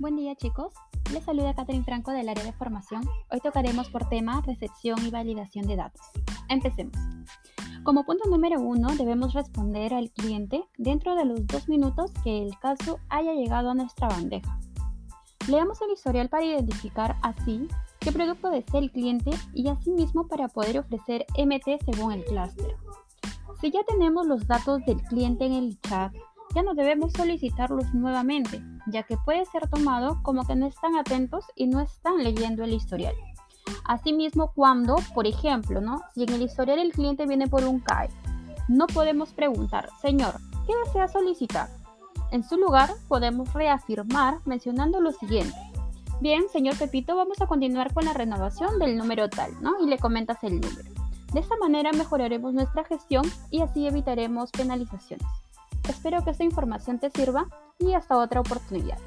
Buen día chicos, les saluda Catherine Franco del área de formación. Hoy tocaremos por tema recepción y validación de datos. Empecemos. Como punto número uno, debemos responder al cliente dentro de los dos minutos que el caso haya llegado a nuestra bandeja. Leamos el historial para identificar así qué producto desea el cliente y asimismo para poder ofrecer MT según el clúster. Si ya tenemos los datos del cliente en el chat, ya no debemos solicitarlos nuevamente, ya que puede ser tomado como que no están atentos y no están leyendo el historial. Asimismo, cuando, por ejemplo, ¿no? si en el historial el cliente viene por un CAE, no podemos preguntar, señor, ¿qué desea solicitar? En su lugar, podemos reafirmar mencionando lo siguiente. Bien, señor Pepito, vamos a continuar con la renovación del número tal, ¿no? Y le comentas el número. De esta manera mejoraremos nuestra gestión y así evitaremos penalizaciones. Espero que esta información te sirva y hasta otra oportunidad.